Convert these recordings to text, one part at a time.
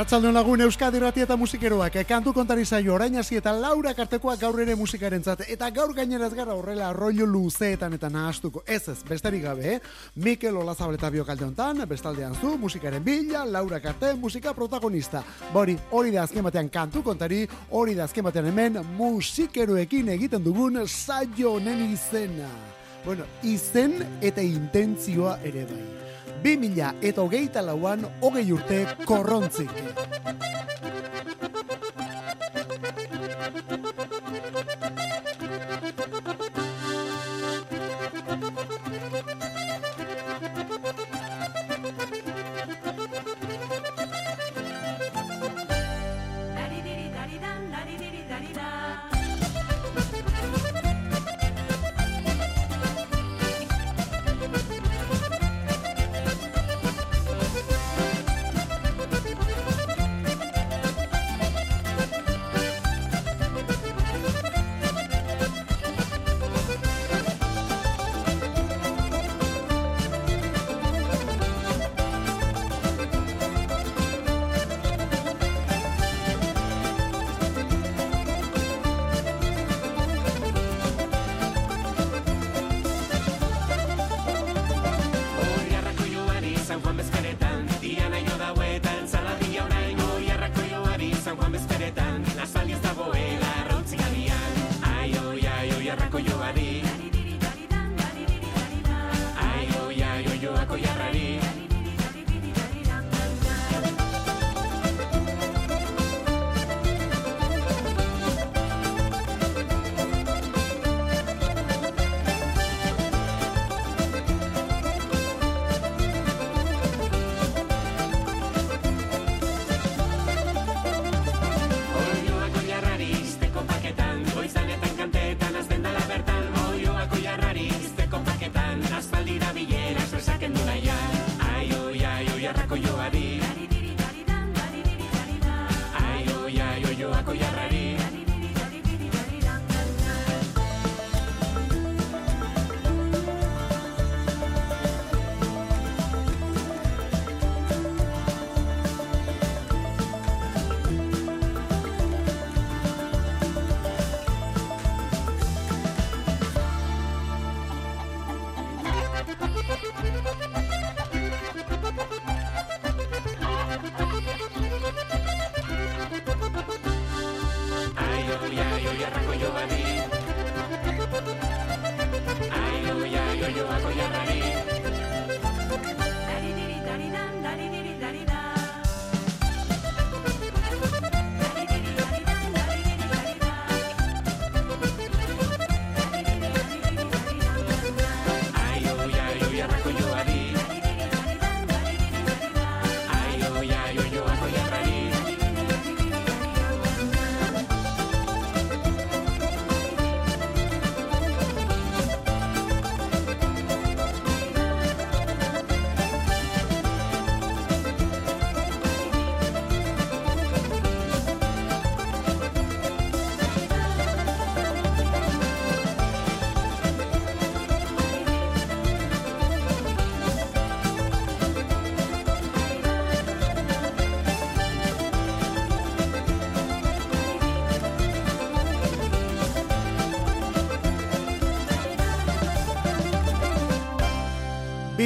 Arratsaldeon lagun Euskadi Rati eta musikeroak, kantu kontari saio orain hasi eta Laura Kartekoak gaur ere musikarentzat eta gaur gaineraz gara horrela rollo luzeetan eta nahastuko. Ez ez, besterik gabe, eh? Mikel Olazabal eta Biokalde hontan, bestaldean zu, musikaren bila, Laura Karte, musika protagonista. Bori, hori da azken batean kantu kontari, hori da azken batean hemen musikeroekin egiten dugun saio honen izena. Bueno, izen eta intentzioa ere bai. 2000 eta hogeita lauan hogei urte korrontzik.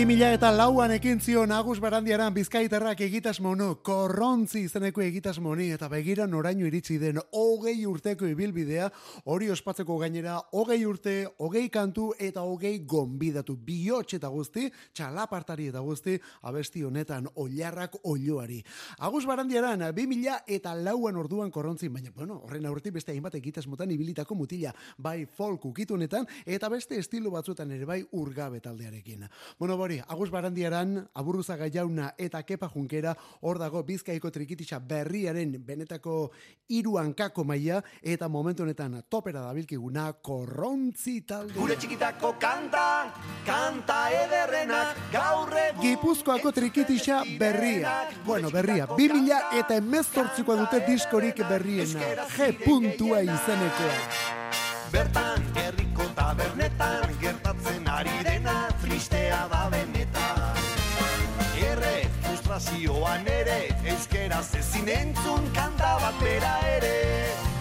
Mila eta lauan ekin zion Agus Barandiaran bizkaiterrak egitas mono, korrontzi izeneko egitas moni, eta begira noraino iritsi den hogei urteko ibilbidea, hori ospatzeko gainera, hogei urte, hogei kantu eta hogei gombidatu, bihotx eta guzti, txalapartari eta guzti, abesti honetan, oilarrak olioari. Agus Barandiaran, bi mila eta lauan orduan korrontzi, baina, bueno, horren aurti beste hainbat egitas motan ibilitako mutila, bai folk ukitunetan, eta beste estilo batzuetan ere bai urgabe taldearekin. Bueno, bori, Agus Barandiaran, Aburruzaga jauna eta Kepa Junkera, hor dago Bizkaiko trikitisa berriaren benetako hiru hankako maila eta momentu honetan topera dabilkiguna korrontzi talde. Gure txikitako kanta, kanta ederrenak, gaurre Gipuzkoako trikitisa berria. Bueno, berria. Bi mila eta emeztortzikoa dute diskorik berriena. G puntua izenekoa. Bertan, herriko tabernetan, gertatzen ari dena, tristea da benetan. Erre, frustrazioan ere, euskera zezin ezin entzun kanta bat bera ere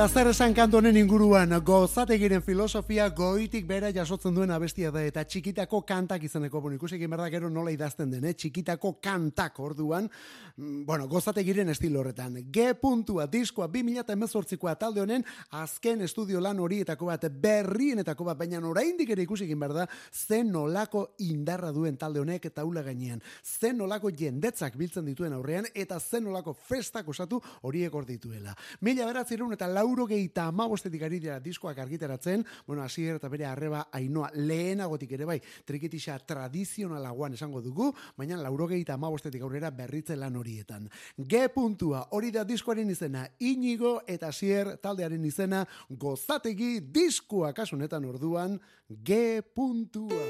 Eta zer esan kantu honen inguruan, gozategiren filosofia goitik bera jasotzen duen abestia da, eta txikitako kantak izeneko, bueno, ikusi egin behar da gero nola idazten den, eh? txikitako kantak orduan, mm, bueno, gozategiren estilo horretan. G puntua, diskoa, 2018koa talde honen, azken estudio lan horietako bat, berrienetako bat, baina oraindik ere ikusi egin behar da, zen nolako indarra duen talde honek eta ula gainean, zen nolako jendetzak biltzen dituen aurrean, eta zen nolako festak osatu horiek hor dituela. Mila beratzerun eta lauro gehieta amabostetik ari dira diskoak argitaratzen, bueno, hasier eta bere arreba ainoa lehenagotik ere bai, trikitisa tradizionalagoan esango dugu, baina lauro gehieta amabostetik aurrera berritze lan horietan. G puntua, hori da diskoaren izena, inigo eta hasier taldearen izena, gozategi diskoa kasunetan orduan, G puntua.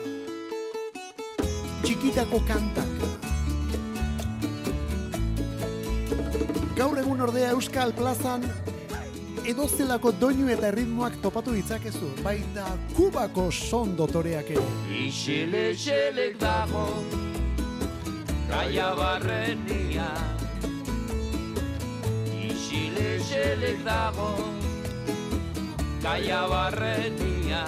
Txikitako kantak. Gaur egun ordea Euskal Plazan edozelako doinu eta ritmoak topatu ditzakezu, baita kubako son dotoreak ere. Isile xelek dago Gaia barrenia Isile xelek dago Gaia barrenia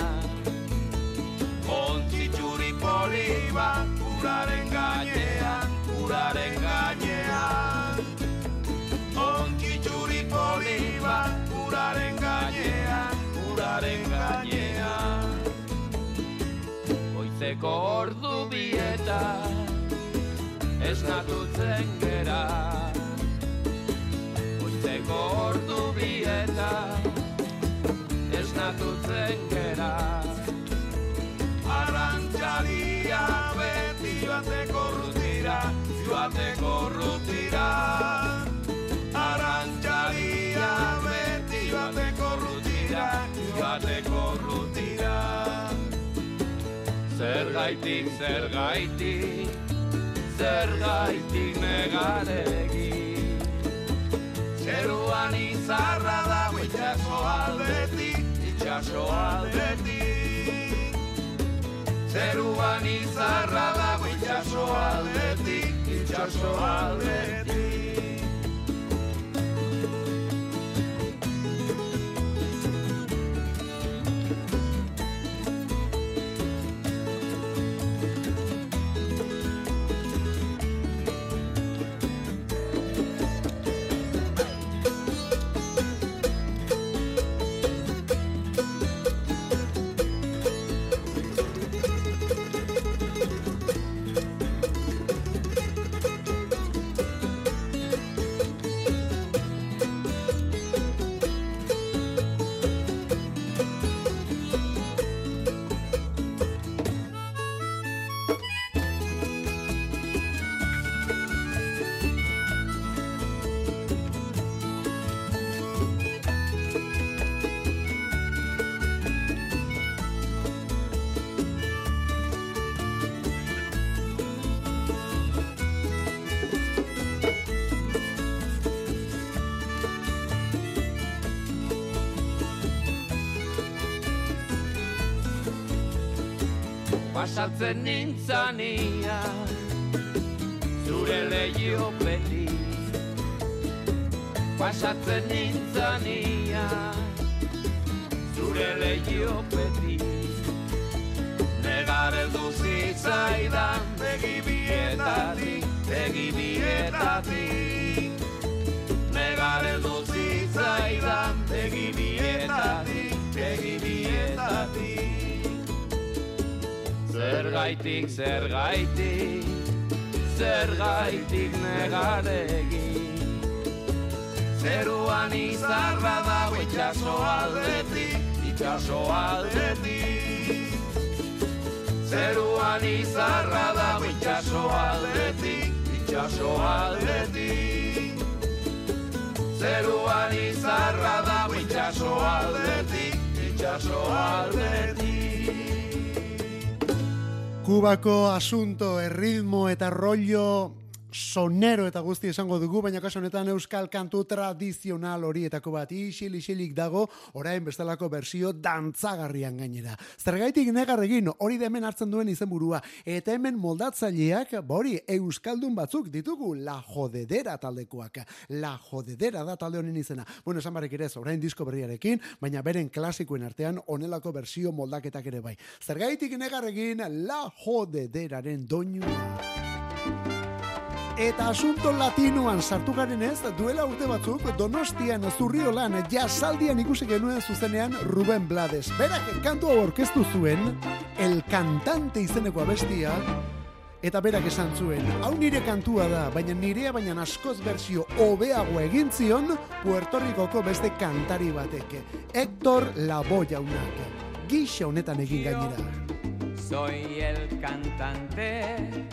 Ontzi txuri poli bat Uraren gainean Uraren gainean. Ontzi txuri poli Uraren gainean Uraren gainean Goizeko ordu bietan esnatutzen gera. Goizeko ordu bietan esnatutzen gera. Arrantzaria beti joateko rutira, joateko rutira joateko rutira Zergaitik, zergaitik, zergaitik negaregi Zeruan izarra dago itxaso aldetik, itxaso aldetik. Zeruan izarra dago itxaso aldetik, itxaso aldetik. Pasatzen nintzania Zure lehiopetik Pasatzen nintzania Zure lehiopetik Negar Zergaitik, zergaitik, zergaitik negaregi Zeruan izarra dago itxaso aldetik, itxaso aldetik. Zeruan izarra dago itxaso aldetik, itxaso aldetik. Zeruan izarra dago itxaso aldetik, itxaso aldetik Kubako asunto, erritmo eta rollo sonero eta guzti esango dugu, baina kaso honetan euskal kantu tradizional horietako bat isil isilik dago, orain bestelako bersio dantzagarrian gainera. Zergaitik negarregin hori da hemen hartzen duen izenburua eta hemen moldatzaileak, ba hori euskaldun batzuk ditugu la jodedera taldekoak. La jodedera da talde honen izena. Bueno, esan barrik ere orain disko berriarekin, baina beren klasikoen artean onelako bersio moldaketak ere bai. Zergaitik negarregin la jodederaren doinua. Eta asunto latinoan sartu garen ez, duela urte batzuk, donostian zurriolan jasaldian ikusi genuen zuzenean Ruben Blades. Berak kantu hau orkestu zuen, el cantante izeneko abestia, eta berak esan zuen, hau nire kantua da, baina nirea baina askoz bersio hobeago egin zion Puerto Ricoko beste kantari batek. Héctor Lavoe jaunak. Gixa honetan egin gainera. Soy el cantante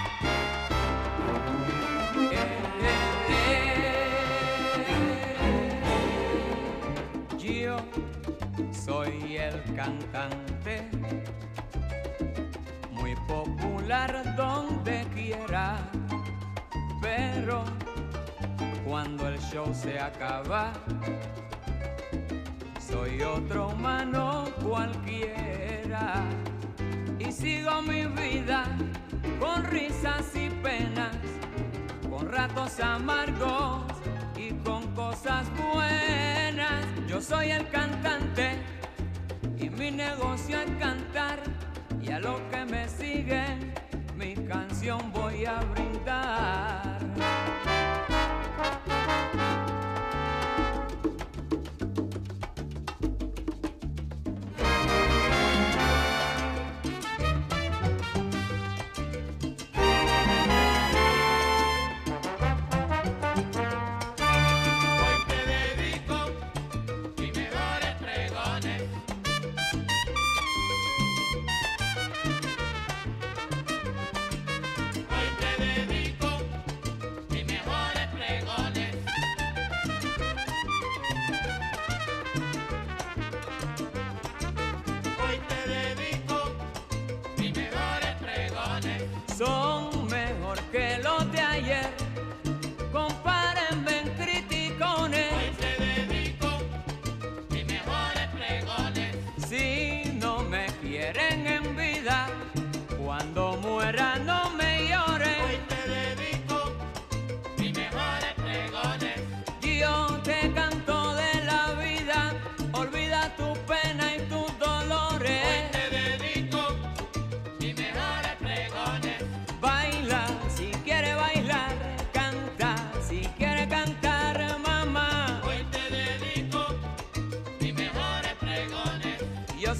Cantante, muy popular donde quiera, pero cuando el show se acaba, soy otro humano cualquiera y sigo mi vida con risas y penas, con ratos amargos y con cosas buenas. Yo soy el cantante y mi negocio es cantar y a lo que me siguen mi canción voy a brindar.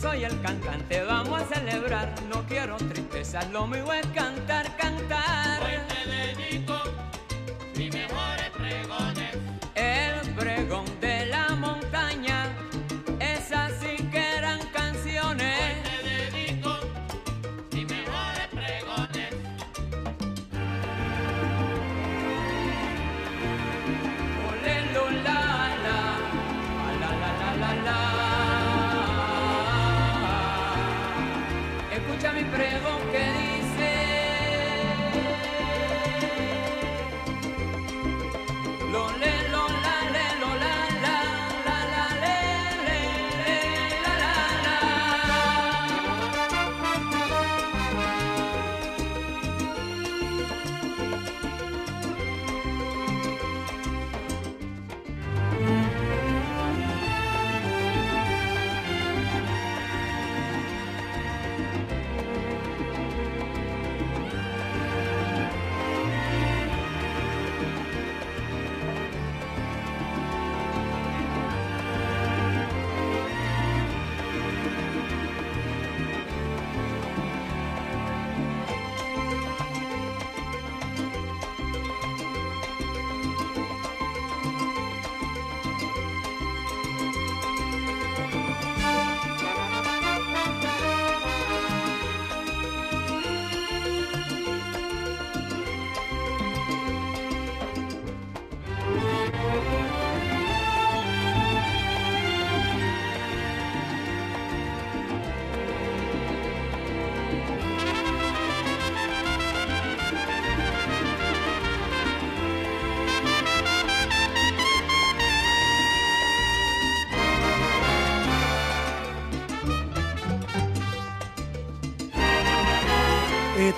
Soy el cantante, vamos a celebrar. No quiero tristeza, lo mío es cantar, cantar.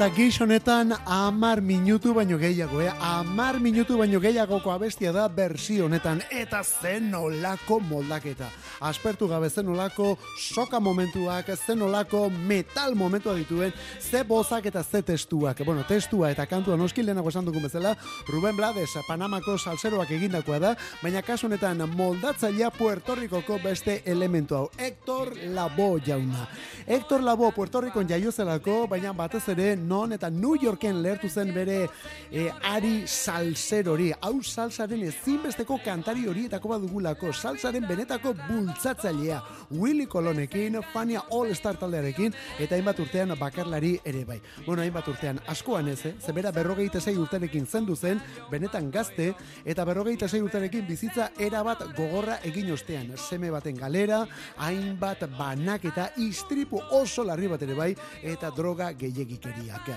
Eta gix honetan amar minutu baino gehiago, eh? Amar minutu baino gehiagoko abestia da bersio honetan. Eta zen olako moldaketa. Aspertu gabe zen olako soka momentuak, zen olako metal momentua dituen, ze bozak eta ze testuak. Bueno, testua eta kantua noski lehenago esan dugun bezala, Ruben Blades, Panamako salseroak egindakoa da, baina kasu honetan moldatzailea Puerto Ricoko beste elementu hau. Héctor Labo jauna. Héctor Labo Puerto Ricon jaio zelako, baina batez ere non eta New Yorken lehertu zen bere e, Ari Salser hori. Hau salsaren ezinbesteko kantari horietako bat dugulako, salsaren benetako bultzatzailea. Willy Colonekin, Fania All Star taldearekin, eta hainbat urtean bakarlari ere bai. Bueno, hainbat urtean askoan ez, eh? zebera berrogeita sei urterekin zendu zen, benetan gazte, eta berrogeita sei urterekin bizitza erabat gogorra egin ostean. Seme baten galera, hainbat banak eta istripu oso larri bat ere bai, eta droga gehiagikeriak.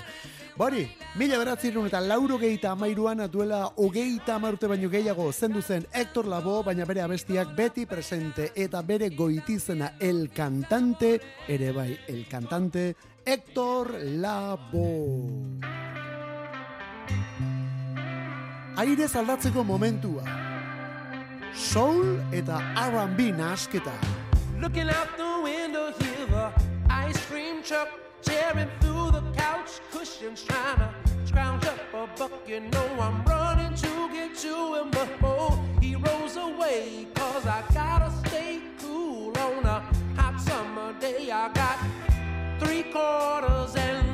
Bori, mila beratzerun eta lauro gehieta amairuan duela hogeita amarute baino gehiago zendu zen Hector Labo, baina bere abestiak beti presente eta bere goitizena el cantante, ere bai, el cantante Hector Labo. Aire aldatzeko momentua. Soul eta R&B nasketa. Looking out the window, hear the ice cream truck tearing through the couch cushions, trying to scrounge up a buck. You know I'm running to get him, but oh, he rolls away. Cause I gotta stay cool on a hot summer day. I got three quarters and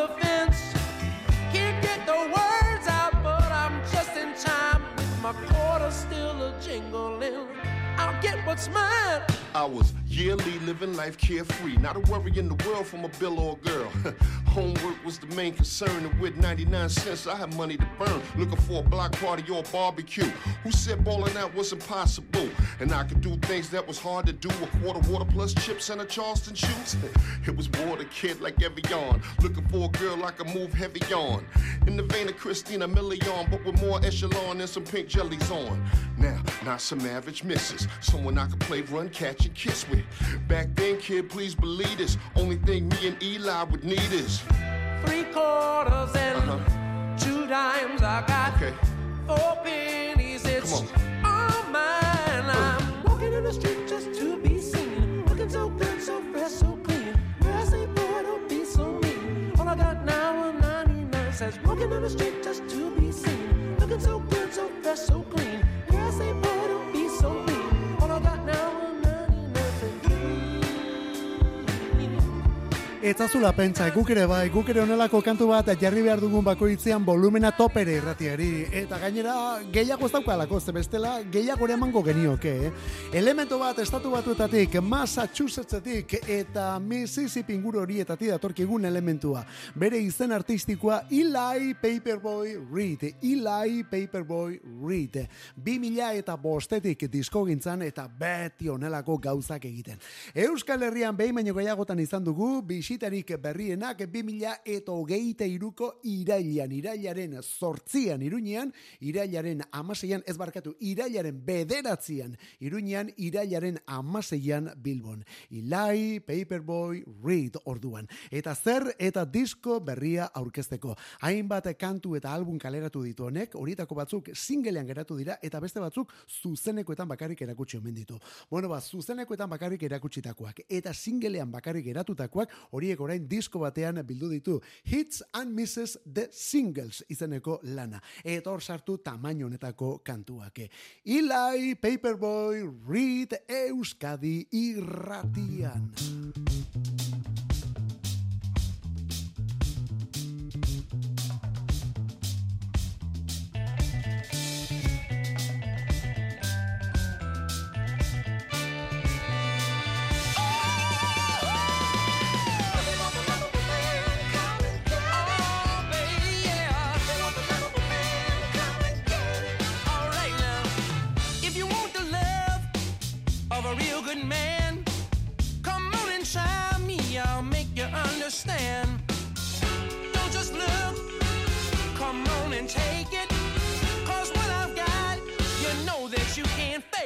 the fence. Can't get the words out, but I'm just in time with my quarter still a jingling. I'll get what's mine. I was yearly living life carefree, not a worry in the world from a bill or a girl. Homework was the main concern, and with 99 cents, I had money to burn. Looking for a block party or a barbecue. Who said balling out was impossible? And I could do things that was hard to do. A quarter water plus chips and a Charleston shoots. It was water kid like every Evian. Looking for a girl I could move heavy on. In the vein of Christina Milian, but with more echelon and some pink jellies on. Now, not some average misses. Someone I could play run, catch, and kiss with. Back then, kid, please believe this. Only thing me and Eli would need is. Three quarters and Uh-huh. two dimes. I got Okay. four pennies. It's all mine. I'm walking in the street just to be seen. Looking so good, so fresh, so clean. Girls say, boy, don't be so mean. All I got now are 99 cents. Walking in the street just to be seen. Looking so good, so fresh, so clean. Etzazula pentsa, guk ere bai, guk ere onelako kantu bat jarri behar dugun bakoitzean volumena topere irratiari. Eta gainera, gehiago ez daukalako, ze bestela, gehiago ere emango genioke. Eh? Elemento bat estatu batuetatik, Massachusettsetik eta Mississippi inguru horietatik datorkigun elementua. Bere izen artistikoa Eli Paperboy Reed. Eli Paperboy Reed. 2000 eta bostetik disko gintzan eta beti onelako gauzak egiten. Euskal Herrian behin baino gehiagotan izan dugu, bisitarik berrienak 2000 eta hogeita iruko irailan, irailaren sortzian iruñean, irailaren amaseian, ez barkatu, irailaren bederatzian, iruñean, irailaren amaseian Bilbon. Ilai, Paperboy, Reed orduan. Eta zer eta disko berria aurkezteko. Hainbat kantu eta album kaleratu ditu honek, horietako batzuk singlean geratu dira, eta beste batzuk zuzenekoetan bakarrik erakutsi omen ditu. Bueno, ba, zuzenekoetan bakarrik erakutsitakoak, eta singlean bakarrik geratutakoak, horiek orain disko batean bildu ditu. Hits and Misses the Singles izeneko lana. Eta hor sartu tamaino honetako kantuak. Eli, Paperboy, Reed, Euskadi irratian.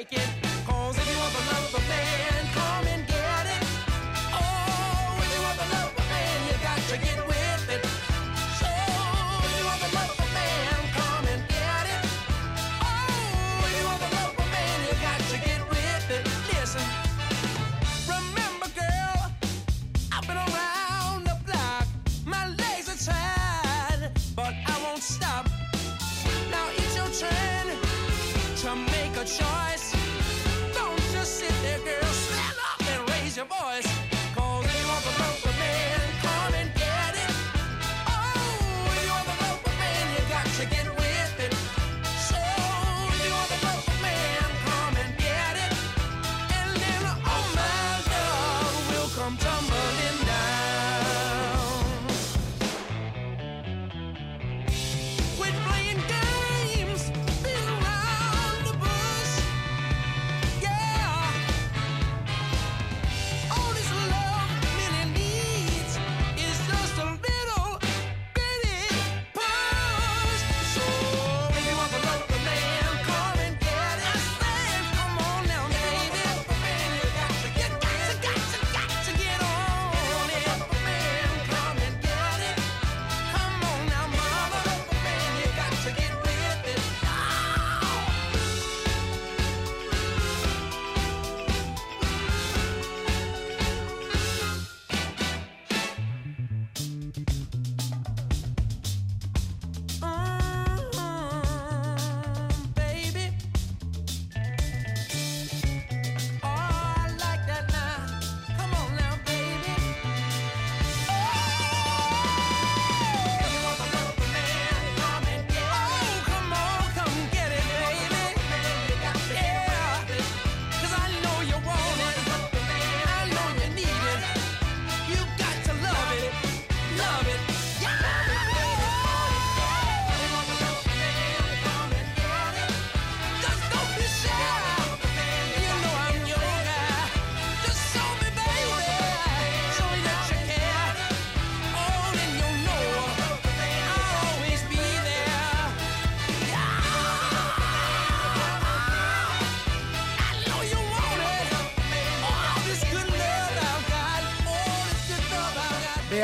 Take it. Cause if you want the love of a man,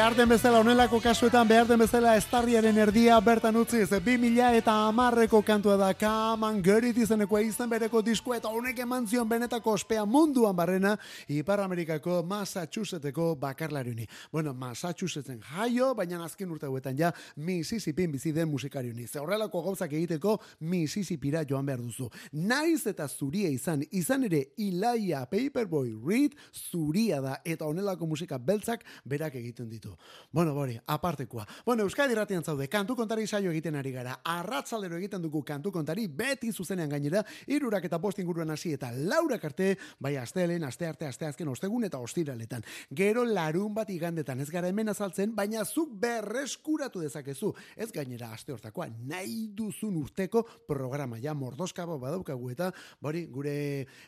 Behar den bezala honelako kasuetan behar den bezala estarriaren erdia bertan utziz 2000 eta amarreko kantua da Kaman Gerit izeneko izan bereko disko eta honek eman zion benetako ospea munduan barrena Ipar Amerikako Massachusettseko bakarlariuni. Bueno, Massachusettsen jaio, baina azken urte hauetan ja Mississippin bizi den musikariuni. Ze horrelako gauzak egiteko Mississippira joan behar duzu. Naiz eta zuria izan, izan ere Ilaia Paperboy Reed zuria da eta honelako musika beltzak berak egiten ditu. Bueno, bori, apartekoa. Bueno, Euskadi ratian zaude, kantu kontari saio egiten ari gara. Arratzaldero egiten dugu kantu kontari, beti zuzenean gainera, irurak eta bost inguruan hasi eta laurak arte, bai astelen, aste arte, aste azken, ostegun eta ostiraletan. Gero larun bat igandetan, ez gara hemen azaltzen, baina zuk berreskuratu dezakezu. Ez gainera aste hortakoa, nahi duzun urteko programa, ja mordoskaba badaukagu eta, bori, gure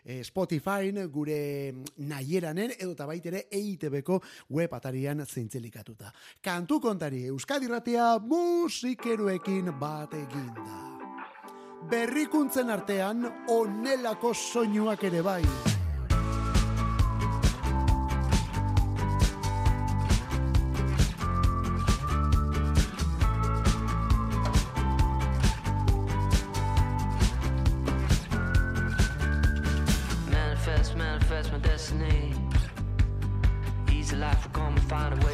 eh, Spotify, gure naieranen, edo eta baitere EITB-ko web atarian zintzelikatuta. Kantu kontari, Euskadi ratia musikeroekin bat eginda. Berrikuntzen artean, onelako soinuak ere bai. Manifest, manifest my destiny. Easy life and find a way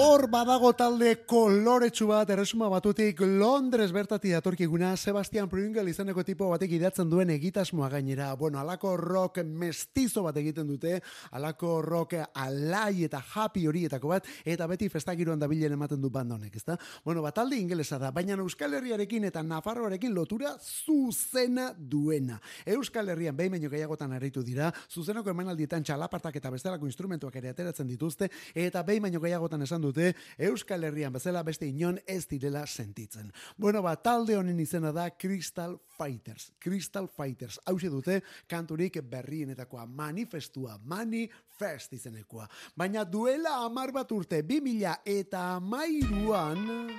Hor badago talde koloretsu bat erresuma batutik Londres bertati datorkiguna Sebastian Pringle izeneko tipo batek idatzen duen egitasmoa gainera. Bueno, alako rock mestizo bat egiten dute, alako rock alai eta happy horietako bat, eta beti festagiroan dabilen ematen du banda honek, ezta? Bueno, bat talde ingelesa da, baina Euskal Herriarekin eta Nafarroarekin lotura zuzena duena. Euskal Herrian behin baino gehiagotan aritu dira, zuzeneko emanaldietan txalapartak eta bestelako instrumentuak ere ateratzen dituzte, eta behin baino gehiagotan esan dute Euskal Herrian bezala beste inon ez direla sentitzen. Bueno, ba, talde honen izena da Crystal Fighters. Crystal Fighters. Hau dute kanturik berrienetakoa manifestua, manifest izenekoa. Baina duela amar bat urte, 2000 eta amairuan,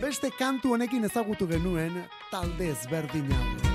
beste kantu honekin ezagutu genuen talde ezberdin hau.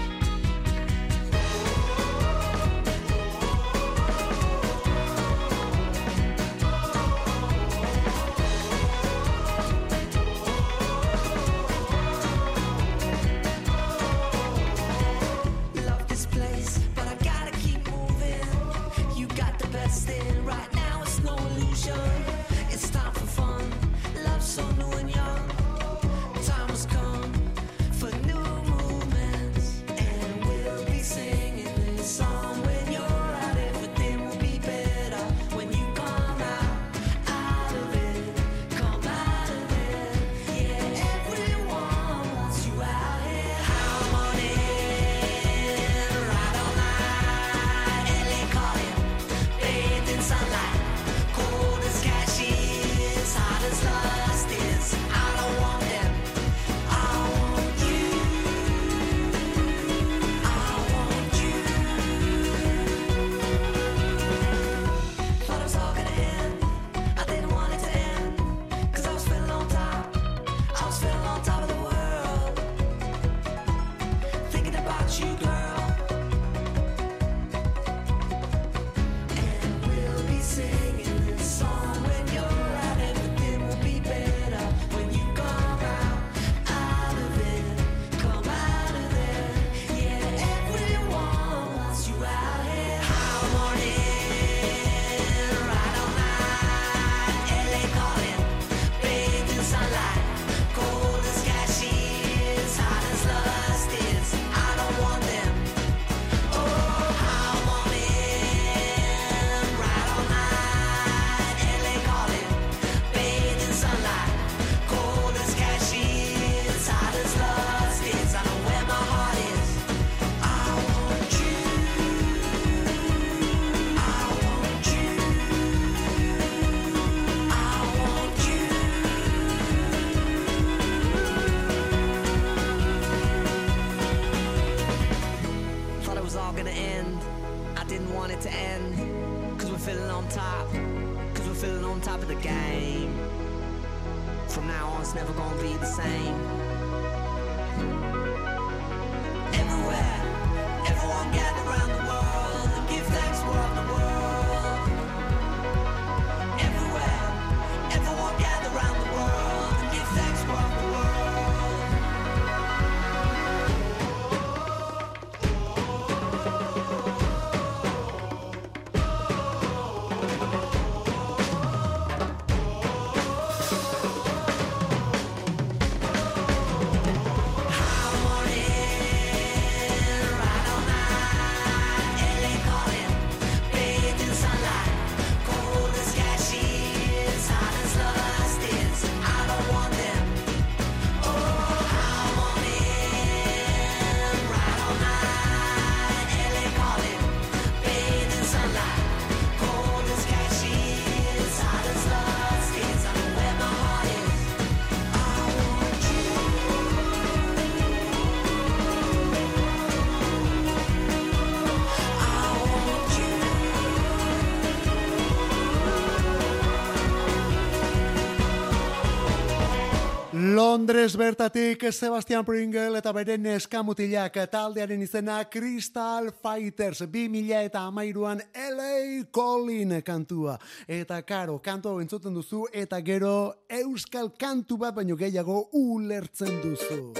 Londres bertatik Sebastian Pringle eta bere neskamutilak taldearen izena Crystal Fighters 2000 eta amairuan LA Colin kantua. Eta karo, kantu hau entzuten duzu eta gero euskal kantu bat baino gehiago ulertzen duzu.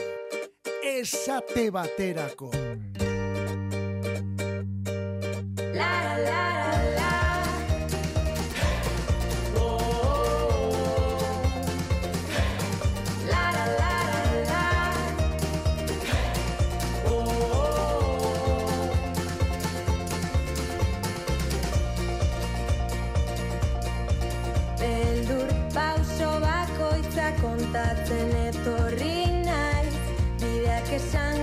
Esate baterako. La la la. kontatzen etorri naiz, bideak esan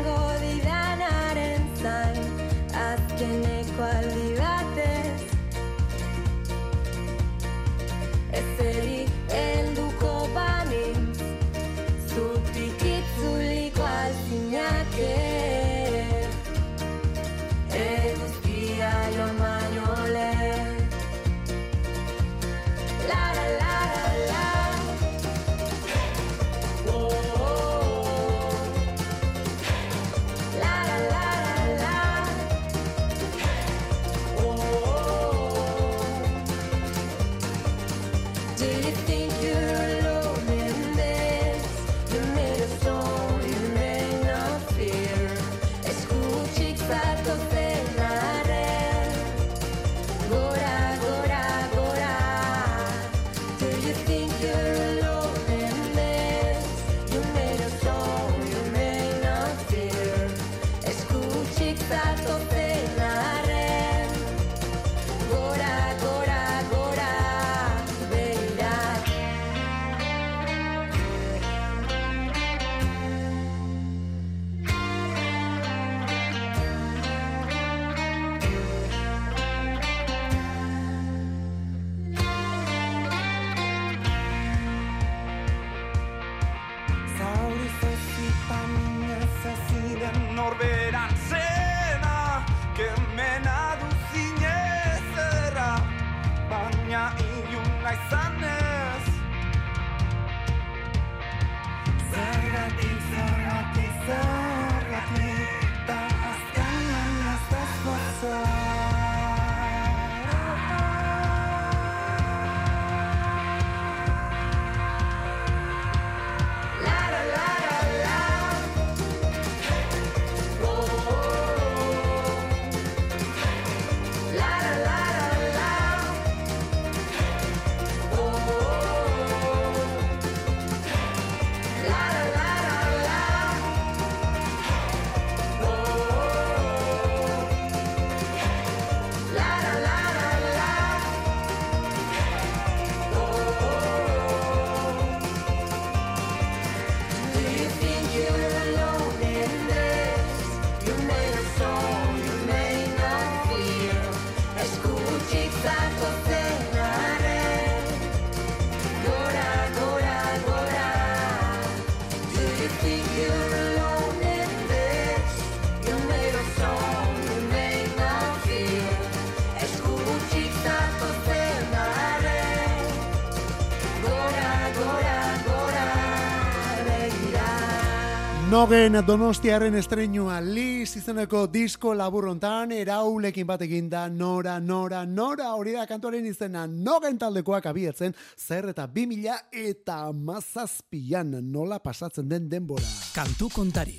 Mogen Donostiaren estreinua Liz izeneko disko laburrontan eraulekin bategin da Nora Nora Nora hori da kantuaren izena Nogen taldekoak abiatzen zer eta bimila eta mazazpian nola pasatzen den denbora. Kantu kontari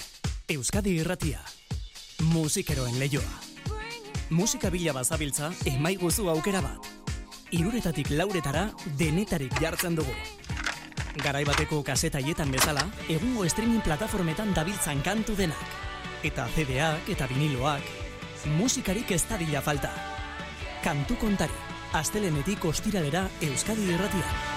Euskadi irratia Musikeroen leioa. Musika bila bazabiltza emaiguzu aukera bat. Iruretatik lauretara denetarik jartzen dugu. Garai bateko kasetaietan bezala, egungo streaming plataformetan dabiltzan kantu denak. Eta CDak eta viniloak, musikarik ez dadila falta. Kantu kontari, astelenetik ostiralera Euskadi irratian.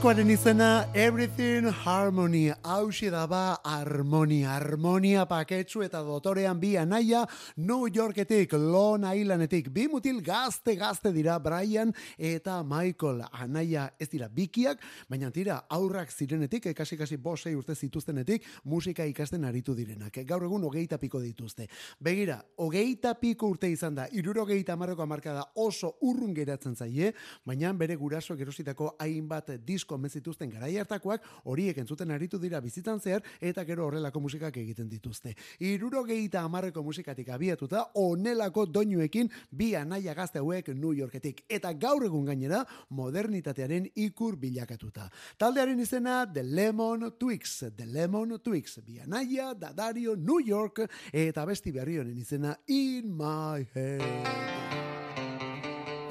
Diskoaren izena Everything Harmony, hausi daba harmonia, harmonia paketsu eta dotorean bi anaia New Yorketik, Long Islandetik, bi mutil gazte gazte dira Brian eta Michael, anaia ez dira bikiak, baina tira aurrak zirenetik, ekasi kasi bosei urte zituztenetik, musika ikasten aritu direnak, gaur egun hogeita piko dituzte. Begira, hogeita piko urte izan da, irurogeita amarreko amarkada oso urrun geratzen zaie, baina bere guraso gerositako hainbat disko hemen zituzten garai hartakoak horiek entzuten aritu dira bizitzan zehar eta gero horrelako musikak egiten dituzte. Irurogeita amarreko musikatik abiatuta onelako doinuekin bi anaia gazte hauek New Yorketik eta gaur egun gainera modernitatearen ikur bilakatuta. Taldearen izena The Lemon Twigs, The Lemon Twigs, bi anaia, Dadario, New York eta besti berri honen izena In My Head.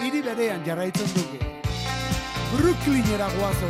Iri berean jarraitzen dugu. Brooklyn era guazo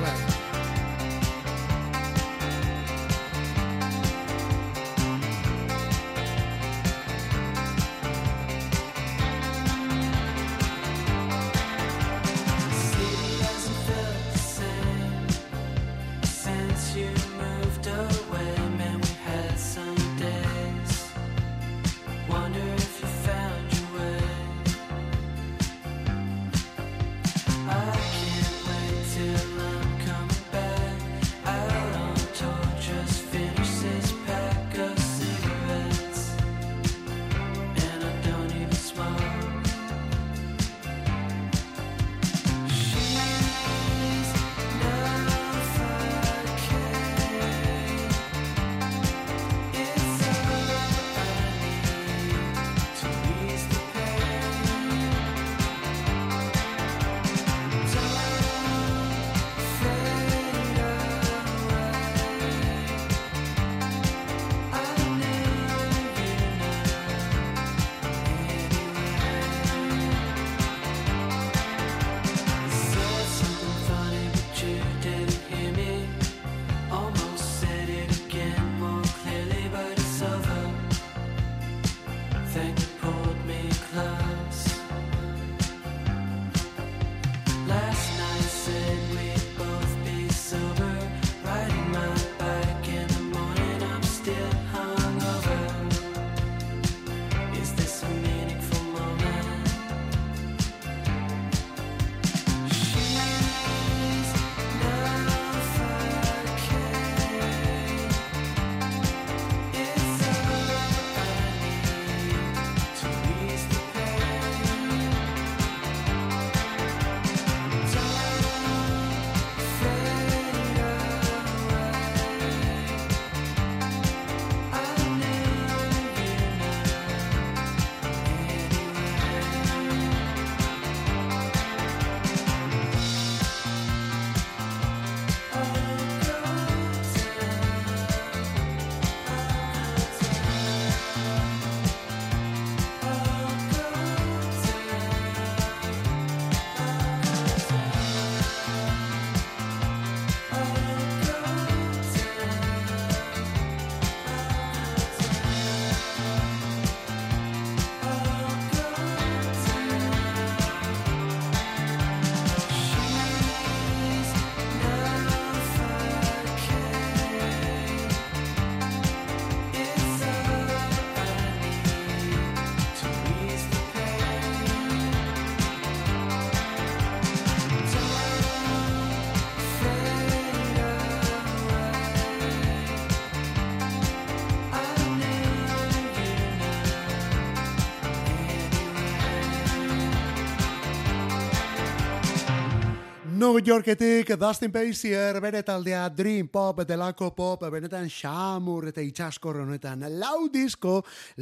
New Yorketik Dustin Pacier bere taldea Dream Pop, delako pop, benetan xamur eta itxaskor honetan. Lau disko,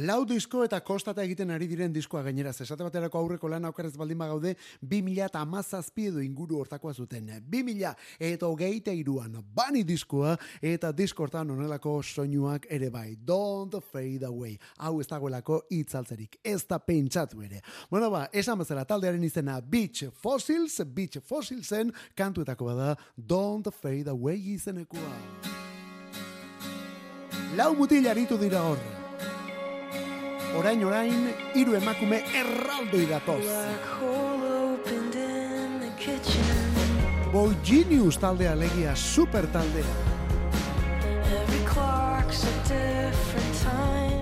lau disko eta kostata egiten ari diren diskoa gainera. Esate baterako aurreko lan aukarez baldin bagaude, 2000 eta amazazpi edo inguru hortakoa zuten. 2000 eta hogeita iruan bani diskoa eta disko hortan onelako soinuak ere bai. Don't fade away. Hau ez dagoelako itzaltzerik. Ez da pentsatu ere. Bueno ba, esan bezala taldearen izena Beach Fossils, Beach Fossilsen kantuetako bada Don't Fade Away izenekoa. Lau mutil aritu dira hor. Orain orain, hiru emakume erraldoi datoz. Boy Genius taldea legia super taldea.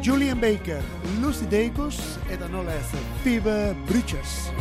Julian Baker, Lucy Dacus, eta nola ez, Fever Bridges.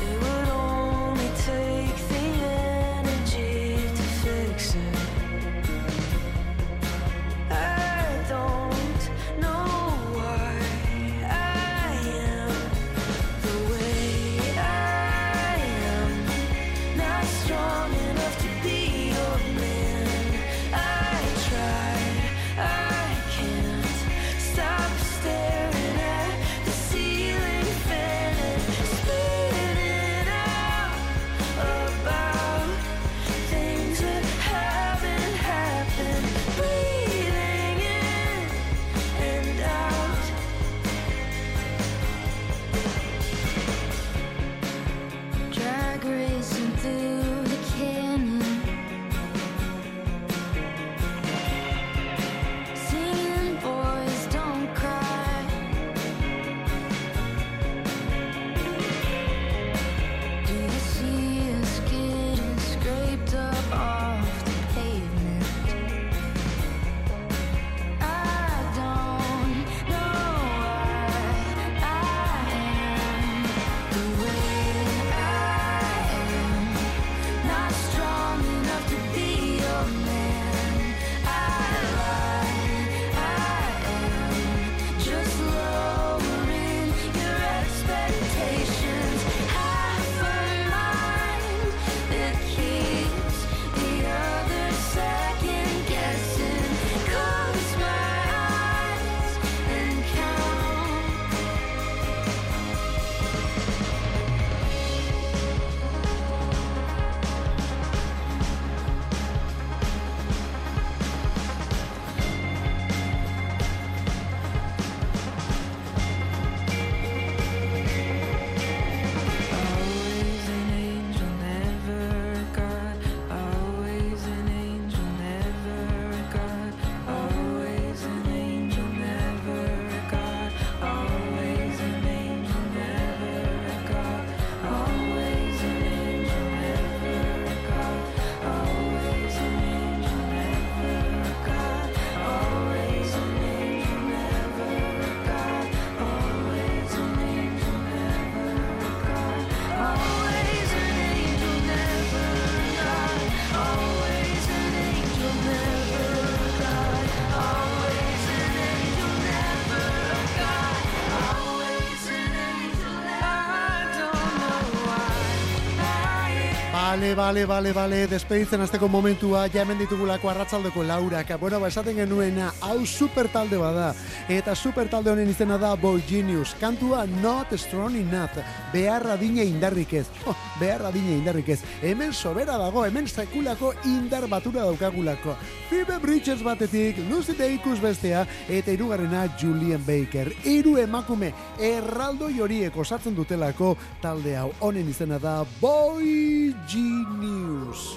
bale, bale, bale, despeditzen azteko momentua, ja hemen ditugulako arratzaldeko laurak. Bueno, ba, esaten genuena, hau super talde bada, eta super talde honen izena da Boy Genius. Kantua Not Strong Enough, beharra dine indarrik ez. behar adine indarrik ez. Hemen sobera dago, hemen sekulako indar batura daukagulako. Phoebe Bridges batetik, Lucy Deikus bestea, eta hirugarrena Julian Baker. Hiru emakume erraldo horiek osatzen dutelako talde hau. Honen izena da Boy Genius.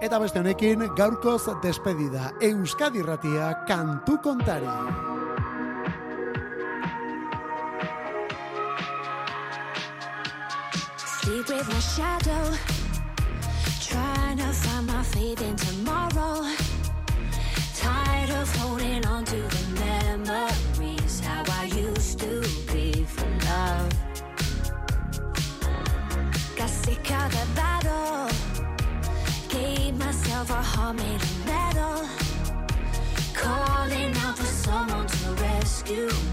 Eta beste honekin gaurkoz despedida. Euskadi Ratia kantu kontari. Deep with my shadow. Trying to find my faith in tomorrow. Tired of holding on to the memories. How I used to be for love. Got sick of the battle. Gave myself a heart made of metal Calling out for someone to rescue